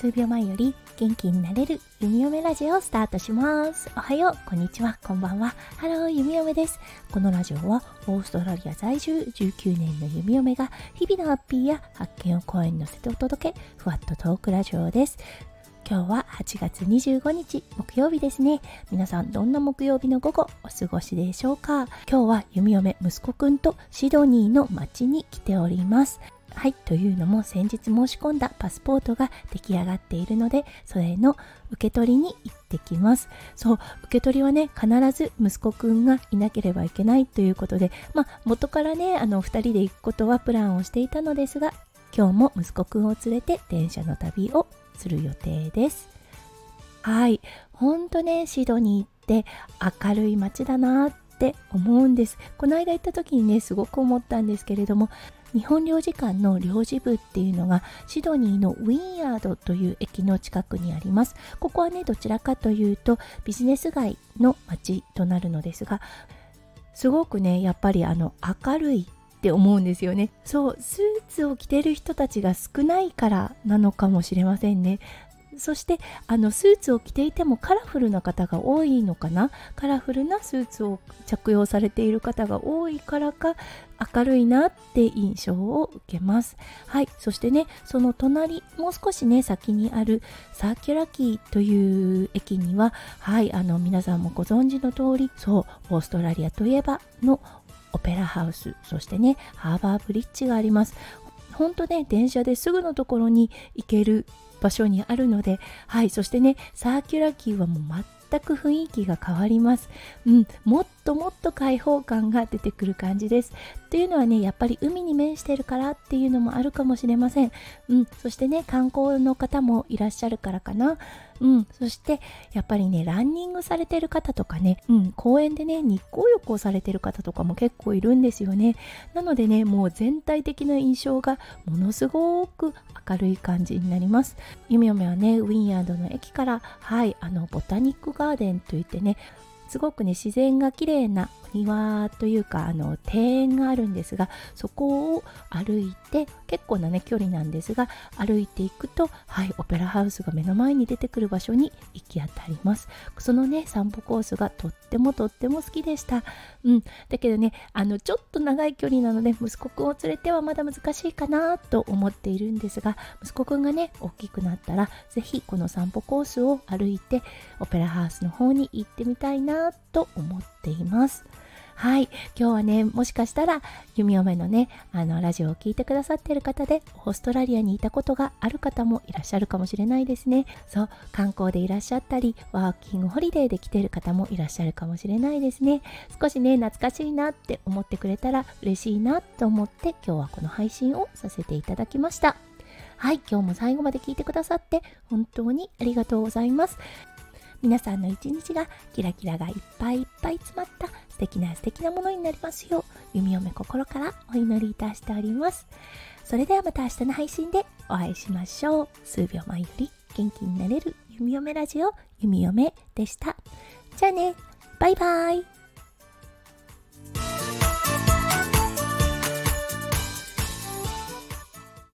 数秒前より元気になれる弓嫁ラジオをスタートします。おはよう、こんにちは、こんばんは。 Hello、弓嫁です。このラジオはオーストラリア在住19年の弓嫁が日々のハッピーや発見を声に乗せてお届け、ふわっとトークラジオです。今日は8月25日木曜日ですね。皆さんどんな木曜日の午後お過ごしでしょうか？今日は弓嫁息子くんとシドニーの街に来ております。はい、というのも先日申し込んだパスポートが出来上がっているので、それの受け取りに行ってきます。そう、受け取りはね、必ず息子くんがいなければいけないということで、まあ、元からね、あの、2人で行くことはプランをしていたのですが、今日も息子くんを連れて電車の旅をする予定です。はい、ほんとね、シドニーって明るい街だなって思うんです。この間行った時にね、すごく思ったんですけれども、日本領事館の領事部っていうのがシドニーのウィンヤードという駅の近くにあります。ここはね、どちらかというとビジネス街の街となるのですが、すごくね、やっぱりあの明るいって思うんですよね。そう、スーツを着てる人たちが少ないからなのかもしれませんね。そしてあのスーツを着ていてもカラフルな方が多いのかな？カラフルなスーツを着用されている方が多いからか明るいなって印象を受けますはいそしてねその隣もう少しね先にあるサーキュラキーという駅にははいあの皆さんもご存知の通りそうオーストラリアといえばのオペラハウスそしてねハーバーブリッジがあります本当ね電車ですぐのところに行ける場所にあるので、はい、そしてね、サーキュラキーはもう全く雰囲気が変わります。うん、もっともっと開放感が出てくる感じです。というのはね、やっぱり海に面してるからっていうのもあるかもしれません。うん、そしてね、観光の方もいらっしゃるからかな。うん、そしてやっぱりね、ランニングされてる方とかね、うん、公園でね、日光浴をされてる方とかも結構いるんですよね。なのでね、もう全体的な印象がものすごく明るい感じになります。ゆめおめはね、ウィンヤードの駅から、はい、あの、ボタニックガーデンといってね、すごくね自然が綺麗な庭というかあの庭園があるんですがそこを歩いて結構なね距離なんですが歩いていくとはいオペラハウスが目の前に出てくる場所に行き当たります。そのね散歩コースがとってもとっても好きでした。うん。だけどねあのちょっと長い距離なので息子くんを連れてはまだ難しいかなと思っているんですが息子くんがね大きくなったら是非この散歩コースを歩いてオペラハウスの方に行ってみたいなと思っていますはい。今日はね、もしかしたら、弓嫁のね、あの、ラジオを聴いてくださっている方で、オーストラリアにいたことがある方もいらっしゃるかもしれないですね。そう、観光でいらっしゃったり、ワーキングホリデーで来ている方もいらっしゃるかもしれないですね。少しね、懐かしいなって思ってくれたら嬉しいなと思って、今日はこの配信をさせていただきました。はい、今日も最後まで聞いてくださって本当にありがとうございます。皆さんの一日がキラキラがいっぱいいっぱい詰まった素敵な素敵なものになりますよう弓嫁心からお祈りいたしております。それではまた明日の配信でお会いしましょう。数秒前より元気になれる弓嫁ラジオ弓嫁でした。じゃあね。バイバイ。